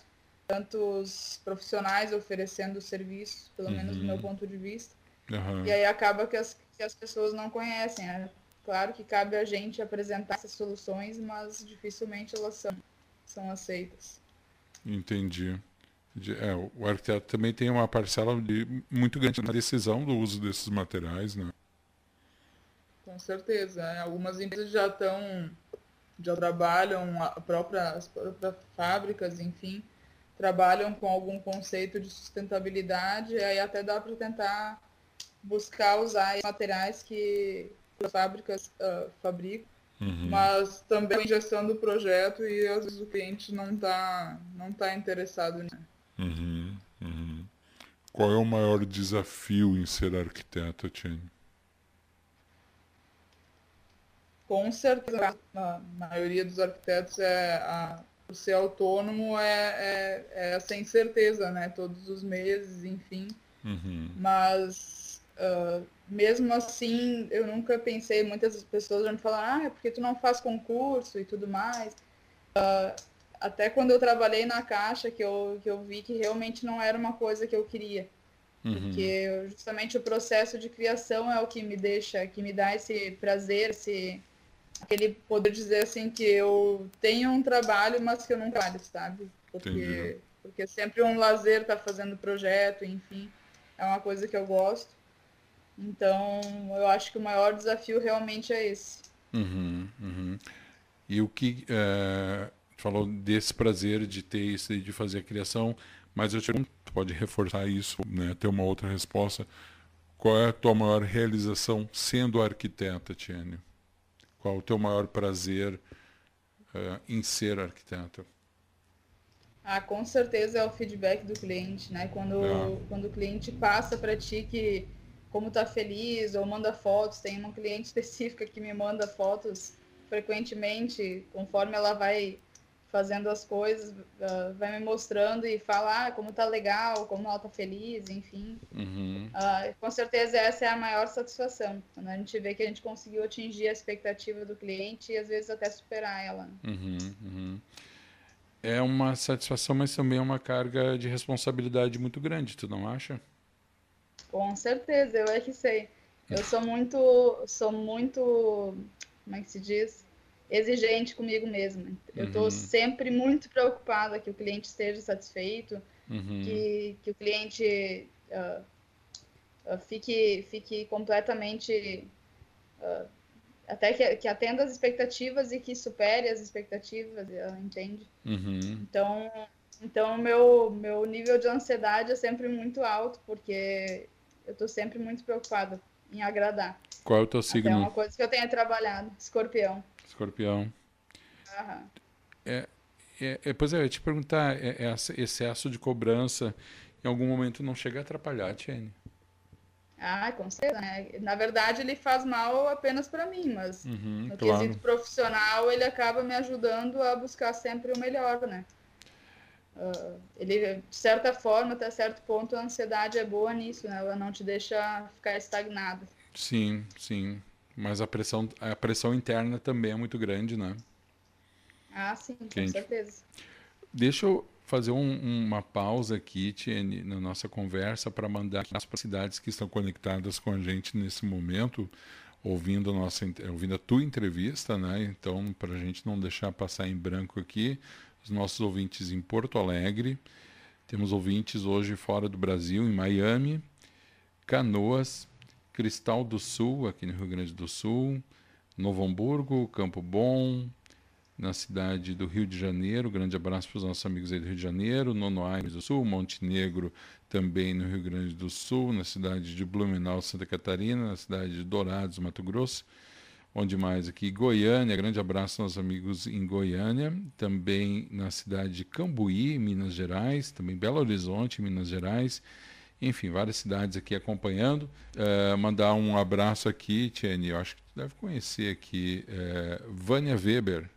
tantos profissionais oferecendo serviço, pelo uhum. menos do meu uhum. ponto de vista. Uhum. E aí acaba que as, que as pessoas não conhecem. Né? Claro que cabe a gente apresentar essas soluções, mas dificilmente elas são, são aceitas. Entendi. É, o arquiteto também tem uma parcela de, muito grande na decisão do uso desses materiais, né? Com certeza. Né? Algumas empresas já estão, já trabalham, a própria, as próprias fábricas, enfim, trabalham com algum conceito de sustentabilidade, e aí até dá para tentar buscar usar materiais que as fábricas uh, fabricam, uhum. mas também gestão do projeto e às vezes o cliente não está não tá interessado nisso. Uhum. Uhum. Qual é o maior desafio em ser arquiteto, Tiane? Com certeza, a maioria dos arquitetos é a, ser autônomo é, é, é essa incerteza, né? Todos os meses, enfim. Uhum. Mas Uh, mesmo assim, eu nunca pensei, muitas pessoas me falaram, ah, é porque tu não faz concurso e tudo mais. Uh, até quando eu trabalhei na Caixa, que eu, que eu vi que realmente não era uma coisa que eu queria. Uhum. Porque justamente o processo de criação é o que me deixa, que me dá esse prazer, esse, aquele poder dizer assim que eu tenho um trabalho, mas que eu não trabalho, sabe? Porque, porque sempre um lazer tá fazendo projeto, enfim. É uma coisa que eu gosto. Então, eu acho que o maior desafio realmente é esse. Uhum, uhum. E o que é, falou desse prazer de ter isso de fazer a criação, mas eu te pergunto, pode reforçar isso, né, ter uma outra resposta. Qual é a tua maior realização sendo arquiteta, Tiane? Qual o teu maior prazer uh, em ser arquiteta? Ah, com certeza é o feedback do cliente, né? Quando, é. quando o cliente passa para ti que como tá feliz ou manda fotos. Tem uma cliente <laughs> específica que me manda fotos frequentemente, conforme ela vai fazendo as coisas, uh, vai me mostrando e fala ah, como tá legal, como ela tá feliz, enfim. Uhum. Uh, com certeza essa é a maior satisfação, quando a gente vê que a gente conseguiu atingir a expectativa do cliente e às vezes até superar ela. Né? Uhum, uhum. É uma satisfação, mas também é uma carga de responsabilidade muito grande, tu não acha? Com certeza, eu é que sei. Eu sou muito, sou muito, como é que se diz? Exigente comigo mesma. Eu estou uhum. sempre muito preocupada que o cliente esteja satisfeito, uhum. que, que o cliente uh, uh, fique, fique completamente. Uh, até que, que, atenda as expectativas e que supere as expectativas, entende? Uhum. Então, então meu, meu nível de ansiedade é sempre muito alto, porque eu tô sempre muito preocupada em agradar. Qual é o teu signo? É uma coisa que eu tenho trabalhado, escorpião. Escorpião. Aham. É, é, é, pois é, eu ia te perguntar, é, é, excesso de cobrança em algum momento não chega a atrapalhar, Tiene? Ah, com certeza, né? Na verdade, ele faz mal apenas para mim, mas uhum, no claro. quesito profissional, ele acaba me ajudando a buscar sempre o melhor, né? Uh, ele, de certa forma, até certo ponto, a ansiedade é boa nisso, né? Ela não te deixa ficar estagnado. Sim, sim. Mas a pressão, a pressão interna também é muito grande, né? Ah, sim, com certeza. Deixa eu fazer um, uma pausa aqui, Tiene, na nossa conversa para mandar as cidades que estão conectadas com a gente nesse momento, ouvindo a, nossa, ouvindo a tua entrevista, né? Então, para a gente não deixar passar em branco aqui, os nossos ouvintes em Porto Alegre, temos ouvintes hoje fora do Brasil, em Miami, Canoas, Cristal do Sul, aqui no Rio Grande do Sul, Novo Hamburgo, Campo Bom, na cidade do Rio de Janeiro. Grande abraço para os nossos amigos aí do Rio de Janeiro, Nono do Sul, Montenegro também no Rio Grande do Sul, na cidade de Blumenau, Santa Catarina, na cidade de Dourados, Mato Grosso. Onde mais aqui? Goiânia, grande abraço aos amigos em Goiânia, também na cidade de Cambuí, Minas Gerais, também Belo Horizonte, Minas Gerais, enfim, várias cidades aqui acompanhando. Uh, mandar um abraço aqui, Tiene, eu acho que tu deve conhecer aqui, uh, Vânia Weber,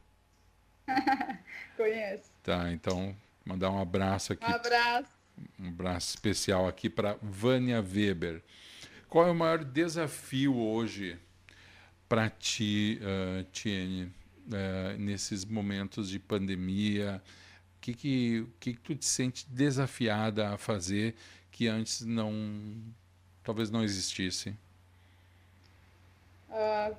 <laughs> Conheço. Tá, então mandar um abraço aqui. Um abraço. Um abraço especial aqui para Vânia Weber. Qual é o maior desafio hoje para ti, uh, Tiene, uh, nesses momentos de pandemia? O que, que, que, que tu te sente desafiada a fazer que antes não, talvez não existisse? Uh,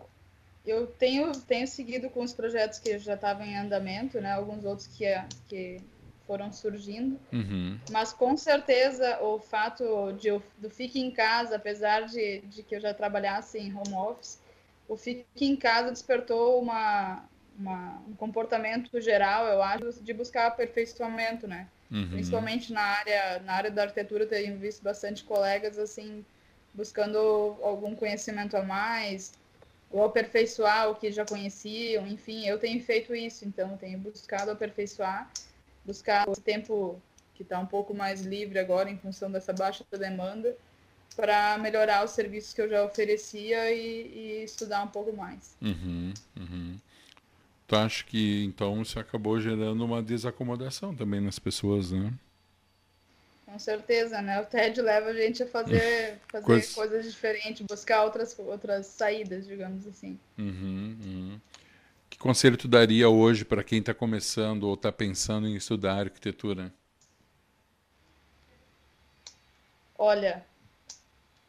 eu tenho, tenho seguido com os projetos que já estavam em andamento, né? Alguns outros que, que foram surgindo. Uhum. Mas com certeza o fato de eu, do fique em casa, apesar de, de que eu já trabalhasse em home office, o fique em casa despertou uma, uma, um comportamento geral, eu acho, de buscar aperfeiçoamento, né? Uhum. Principalmente na área, na área da arquitetura, tenho visto bastante colegas assim buscando algum conhecimento a mais, ou aperfeiçoar o que já conheciam, enfim, eu tenho feito isso, então tenho buscado aperfeiçoar, buscar o tempo que está um pouco mais livre agora em função dessa baixa demanda, para melhorar os serviços que eu já oferecia e, e estudar um pouco mais. Uhum, uhum. Tu acha que então isso acabou gerando uma desacomodação também nas pessoas, né? Com certeza, né? O TED leva a gente a fazer, <laughs> fazer Coisa... coisas diferentes, buscar outras, outras saídas, digamos assim. Uhum, uhum. Que conselho tu daria hoje para quem está começando ou está pensando em estudar arquitetura? Olha,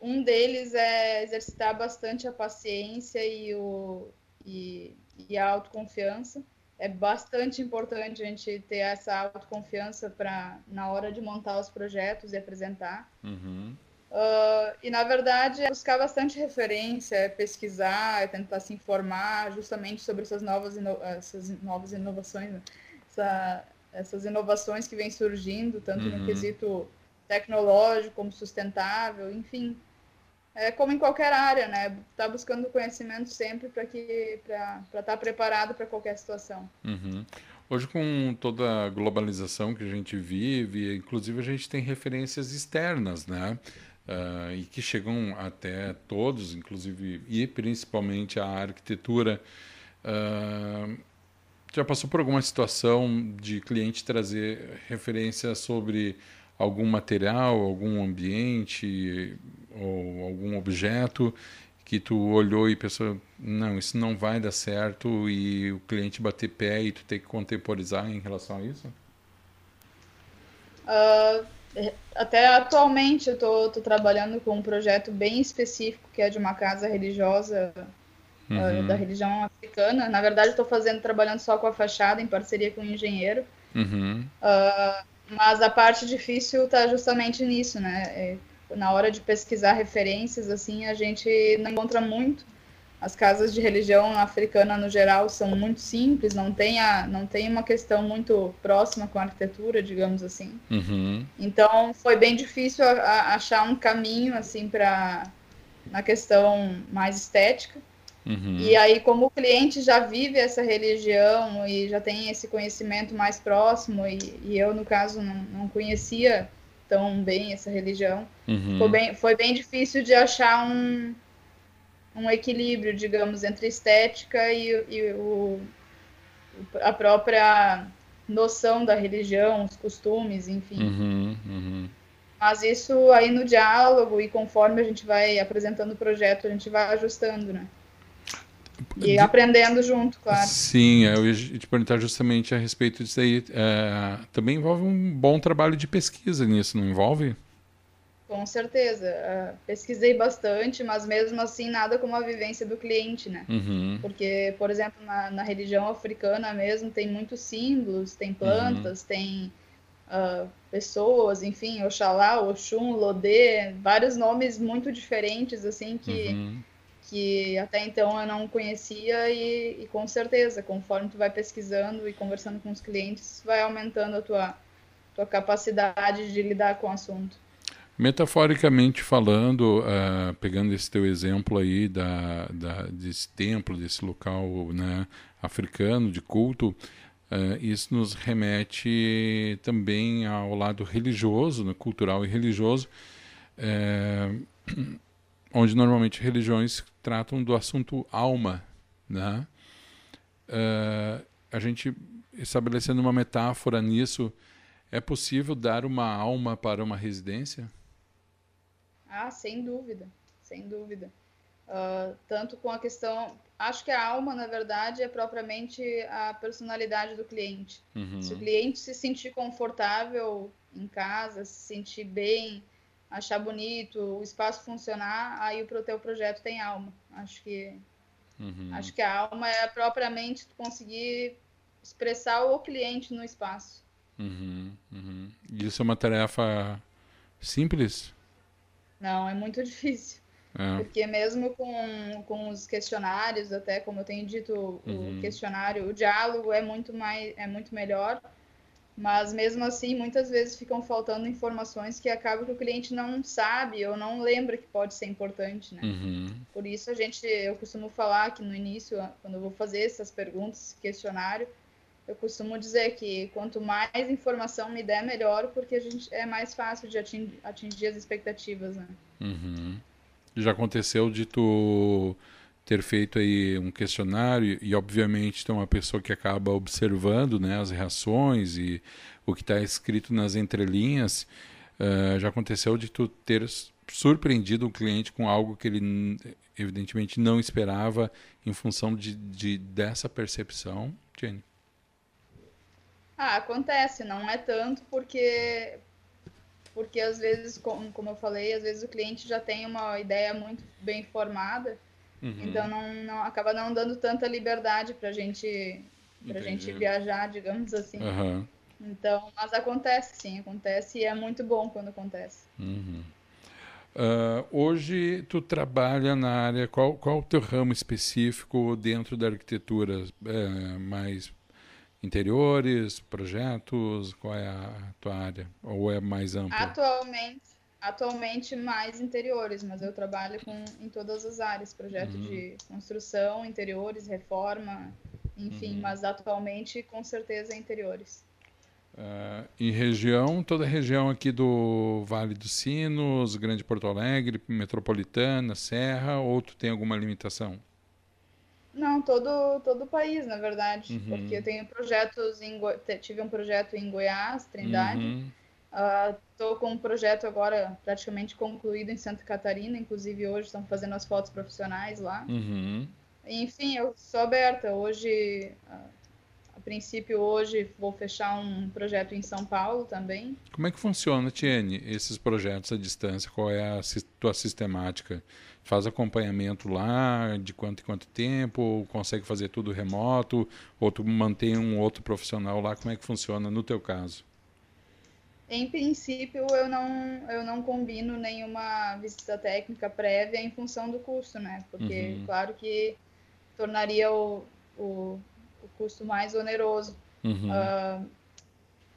um deles é exercitar bastante a paciência e, o, e, e a autoconfiança é bastante importante a gente ter essa autoconfiança para na hora de montar os projetos e apresentar. Uhum. Uh, e na verdade é buscar bastante referência, é pesquisar, é tentar se informar justamente sobre essas novas, ino essas novas inovações, né? Essa, essas inovações que vêm surgindo, tanto uhum. no quesito tecnológico como sustentável, enfim, é como em qualquer área, né? Tá buscando conhecimento sempre para que para estar tá preparado para qualquer situação. Uhum. Hoje, com toda a globalização que a gente vive, inclusive a gente tem referências externas, né? Uh, e que chegam até todos, inclusive e principalmente a arquitetura. Uh, já passou por alguma situação de cliente trazer referência sobre algum material, algum ambiente, ou algum objeto que tu olhou e pensou, não, isso não vai dar certo e o cliente bater pé e tu ter que contemporizar em relação a isso? Uh, até atualmente eu tô, tô, trabalhando com um projeto bem específico que é de uma casa religiosa ah, uhum. uh, da religião africana. Na verdade, estou fazendo trabalhando só com a fachada em parceria com um engenheiro. Uhum. Uh, mas a parte difícil está justamente nisso, né? É, na hora de pesquisar referências, assim, a gente não encontra muito. as casas de religião africana no geral são muito simples, não tem, a, não tem uma questão muito próxima com a arquitetura, digamos assim. Uhum. Então foi bem difícil a, a achar um caminho assim para na questão mais estética. Uhum. E aí, como o cliente já vive essa religião e já tem esse conhecimento mais próximo, e, e eu, no caso, não, não conhecia tão bem essa religião, Uhum. foi, bem, foi bem difícil de achar um, um equilíbrio, digamos, entre estética e, e o, a própria noção da religião, os costumes, enfim. Uhum. Uhum. Mas isso aí no diálogo e conforme a gente vai apresentando o projeto, a gente vai ajustando, né? E De- aprendendo junto, claro. Sim, eu ia te perguntar justamente a respeito disso aí. É, também envolve um bom trabalho de pesquisa nisso, não envolve? Com certeza. Ah, pesquisei bastante, mas mesmo assim nada como a vivência do cliente, né? Uhum. Porque, por exemplo, na, na religião africana mesmo tem muitos símbolos, tem plantas, tem ah, pessoas, enfim, Oxalá, Oxum, Lodê, vários nomes muito diferentes, assim, que, Uhum. Que até então eu não conhecia e, e com certeza, conforme tu vai pesquisando e conversando com os clientes, vai aumentando a tua, tua capacidade de lidar com o assunto. Metaforicamente falando, ah, pegando esse teu exemplo aí da, da, desse templo, desse local né, africano de culto, ah, isso nos remete também ao lado religioso, né, cultural e religioso, eh, onde normalmente religiões tratam do assunto alma, né? Ah, a gente estabelecendo uma metáfora nisso, é possível dar uma alma para uma residência? Ah, sem dúvida, sem dúvida. Ah, tanto com a questão. Acho que a alma, na verdade, é propriamente a personalidade do cliente. Uhum. Se o cliente se sentir confortável em casa, se sentir bem, achar bonito, o espaço funcionar, aí o teu projeto tem alma. Acho que, Uhum. acho que a alma é propriamente conseguir expressar o cliente no espaço. Uhum. Uhum. Isso é uma tarefa simples? Não, é muito <laughs> difícil. É. Porque mesmo com, com os questionários, até como eu tenho dito, Uhum. o questionário, o diálogo é muito mais, é muito melhor, mas mesmo assim, muitas vezes ficam faltando informações que acaba que o cliente não sabe ou não lembra que pode ser importante, né? Uhum. Por isso a gente, eu costumo falar que no início, quando eu vou fazer essas perguntas, esse questionário, eu costumo dizer que quanto mais informação me der, melhor, porque a gente é mais fácil de atingir, atingir as expectativas, né? Uhum. Já aconteceu de tu ter feito aí um questionário e obviamente tem uma pessoa que acaba observando né, as reações e o que está escrito nas entrelinhas. eh, já aconteceu de tu ter surpreendido o cliente com algo que ele evidentemente não esperava em função de, de dessa percepção, Jenny? Ah, acontece, não é tanto porque porque às vezes, como, como eu falei, às vezes o cliente já tem uma ideia muito bem formada, Uhum. então não, não acaba não dando tanta liberdade pra gente pra gente Entendi. viajar, digamos assim. Aham. Então, mas acontece sim, acontece e é muito bom quando acontece. Uhum. Ah, hoje tu trabalha na área, qual, qual o teu ramo específico dentro da arquitetura? É, mais interiores, projetos, qual é a tua área? Ou é mais ampla? Atualmente, atualmente mais interiores, mas eu trabalho com em todas as áreas, projeto Uhum. de construção, interiores, reforma, enfim, Uhum. mas atualmente com certeza interiores. Ah, em região, toda a região aqui do Vale dos Sinos, Grande Porto Alegre, Metropolitana, Serra, ou tu tem alguma limitação? Não, todo, todo o país, na verdade, Uhum. porque eu tenho projetos em tive um projeto em Goiás, Trindade, Estou com um projeto agora praticamente concluído em Santa Catarina, inclusive hoje estão fazendo as fotos profissionais lá. Uhum. Enfim, eu sou aberta. Hoje, ah, a princípio, hoje vou fechar um projeto em São Paulo também. Como é que funciona, Tiene, esses projetos à distância? Qual é a tua sistemática? Faz acompanhamento lá, de quanto em quanto tempo? Consegue fazer tudo remoto? Ou tu mantém um outro profissional lá? Como é que funciona no teu caso? Em princípio, eu não, eu não combino nenhuma visita técnica prévia em função do custo, né? Porque, uhum. claro que tornaria o, o, o, custo mais oneroso. Uhum. Uh,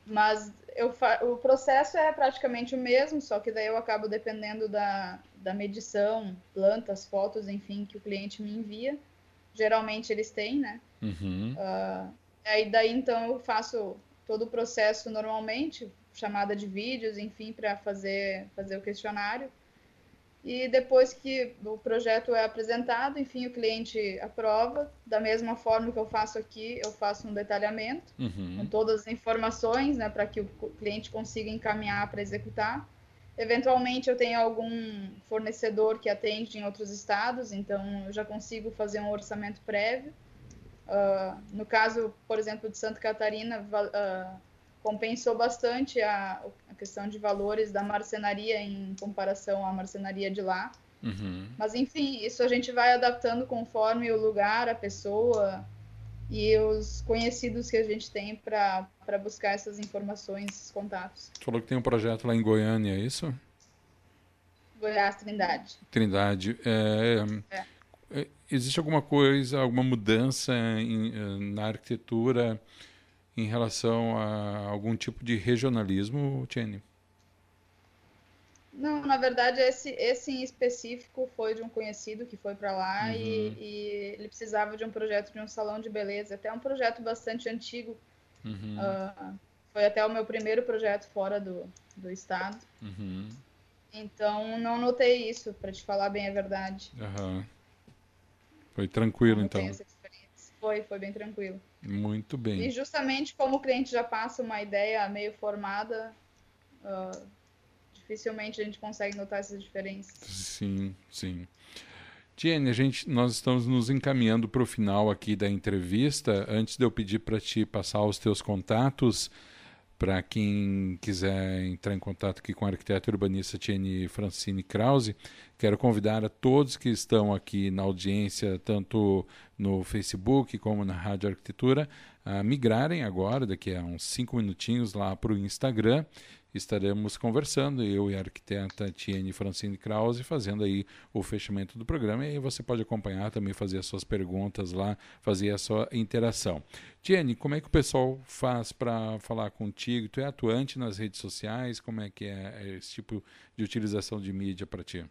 mas eu o processo é praticamente o mesmo, só que daí eu acabo dependendo da, da medição, plantas, fotos, enfim, que o cliente me envia. Geralmente eles têm, né? Uhum. Uh, aí daí então eu faço todo o processo normalmente, chamada de vídeos, enfim, para fazer, fazer o questionário. E depois que o projeto é apresentado, enfim, o cliente aprova. Da mesma forma que eu faço aqui, eu faço um detalhamento uhum. com todas as informações, né, para que o cliente consiga encaminhar para executar. Eventualmente, eu tenho algum fornecedor que atende em outros estados, então eu já consigo fazer um orçamento prévio. Uh, no caso, por exemplo, de Santa Catarina, uh, compensou bastante a, a, questão de valores da marcenaria em comparação à marcenaria de lá. Uhum. Mas, enfim, isso a gente vai adaptando conforme o lugar, a pessoa e os conhecidos que a gente tem para buscar essas informações, esses contatos. Você falou que tem um projeto lá em Goiânia, é isso? Goiás, Trindade. Trindade. É, é. é existe alguma coisa, alguma mudança em, eh, na arquitetura em relação a algum tipo de regionalismo, Tiene? Não, na verdade, esse, esse em específico foi de um conhecido que foi para lá uhum. e, e, ele precisava de um projeto de um salão de beleza, até um projeto bastante antigo. Uhum. Uh, foi até o meu primeiro projeto fora do, do estado. Uhum. Então, não notei isso, para te falar bem a verdade. Foi tranquilo, então. Foi, foi bem tranquilo. Muito bem. E justamente como o cliente já passa uma ideia meio formada, uh, dificilmente a gente consegue notar essas diferenças. Sim, sim. Tiene, a gente, nós estamos nos encaminhando para o final aqui da entrevista. Antes de eu pedir para ti passar os teus contatos, para quem quiser entrar em contato aqui com a arquiteta urbanista Tiene Francine Krause, quero convidar a todos que estão aqui na audiência, tanto no Facebook como na Rádio Arquitetura, a migrarem agora, daqui a uns cinco minutinhos, lá para o Instagram estaremos conversando, eu e a arquiteta Tiene Francine Krause, fazendo aí o fechamento do programa. E aí você pode acompanhar também, fazer as suas perguntas lá, fazer a sua interação. Tiene, como é que o pessoal faz para falar contigo? Tu é atuante nas redes sociais? Como é que é esse tipo de utilização de mídia para ti?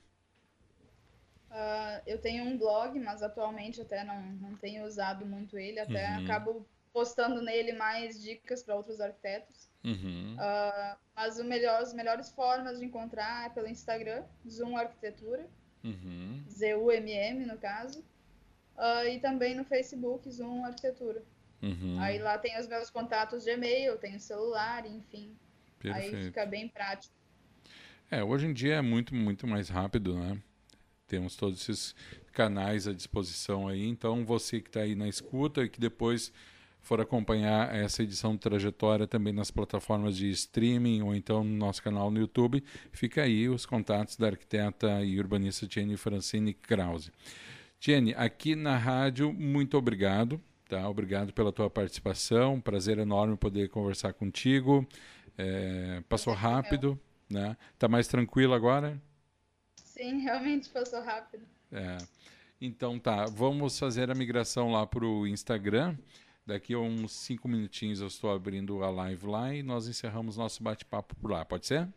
Uh, eu tenho um blog, mas atualmente até não, não tenho usado muito ele, até uhum. acabo postando nele mais dicas para outros arquitetos. Uhum. Uh, mas melhor, as melhores formas de encontrar é pelo Instagram, Zoom Arquitetura, uhum. Z-U-M-M no caso, uh, e também no Facebook, Zoom Arquitetura. Uhum. Aí lá tem os meus contatos de e-mail, tem o celular, enfim. Perfeito. Aí fica bem prático. É, hoje em dia é muito, muito mais rápido, né? Temos todos esses canais à disposição aí. Então, você que está aí na escuta e que depois for acompanhar essa edição de trajetória também nas plataformas de streaming ou então no nosso canal no YouTube, fica aí os contatos da arquiteta e urbanista Jenny Francine Krause. Jenny, aqui na rádio, muito obrigado. Tá? Obrigado pela tua participação. Prazer enorme poder conversar contigo. É, passou rápido, né? Tá mais tranquilo agora? Sim, realmente passou rápido. É. Então tá, vamos fazer a migração lá para o Instagram. Daqui a uns cinco minutinhos eu estou abrindo a live lá e nós encerramos nosso bate-papo por lá. Pode ser?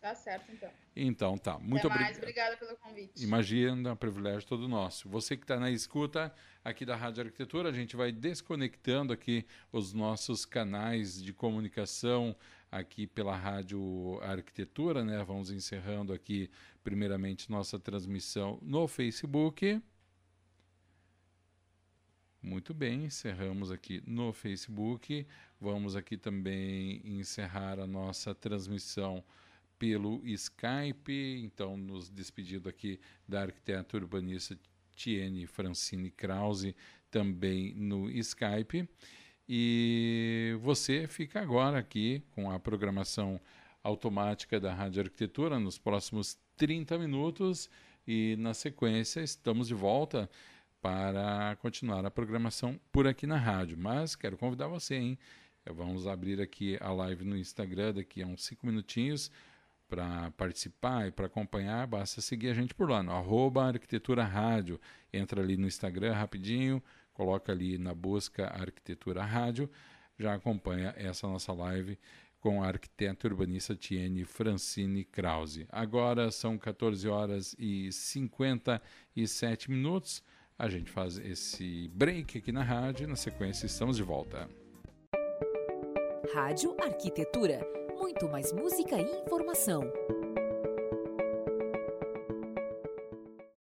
Tá certo, então. Então tá. Muito obrigado. Obrigada pelo convite. Imagina, é um privilégio todo nosso. Você que está na escuta aqui da Rádio Arquitetura, a gente vai desconectando aqui os nossos canais de comunicação aqui pela Rádio Arquitetura, né? Vamos encerrando aqui primeiramente nossa transmissão no Facebook. Muito bem, encerramos aqui no Facebook. Vamos aqui também encerrar a nossa transmissão pelo Skype. Então, nos despedindo aqui da arquiteta urbanista Tiene Francine Krause, também no Skype. E você fica agora aqui com a programação automática da Rádio Arquitetura nos próximos 30 minutos. E na sequência, estamos de volta para continuar a programação por aqui na rádio. Mas quero convidar você, hein? Vamos abrir aqui a live no Instagram daqui a uns cinco minutinhos para participar e para acompanhar, basta seguir a gente por lá, no arroba Arquitetura Rádio. Entra ali no Instagram rapidinho, coloca ali na busca Arquitetura Rádio, já acompanha essa nossa live com a arquiteta urbanista Tiene Francine Krause. Agora são 14 horas e 57 minutos. A gente faz esse break aqui na rádio, na sequência estamos de volta. Rádio Arquitetura. Muito mais música e informação.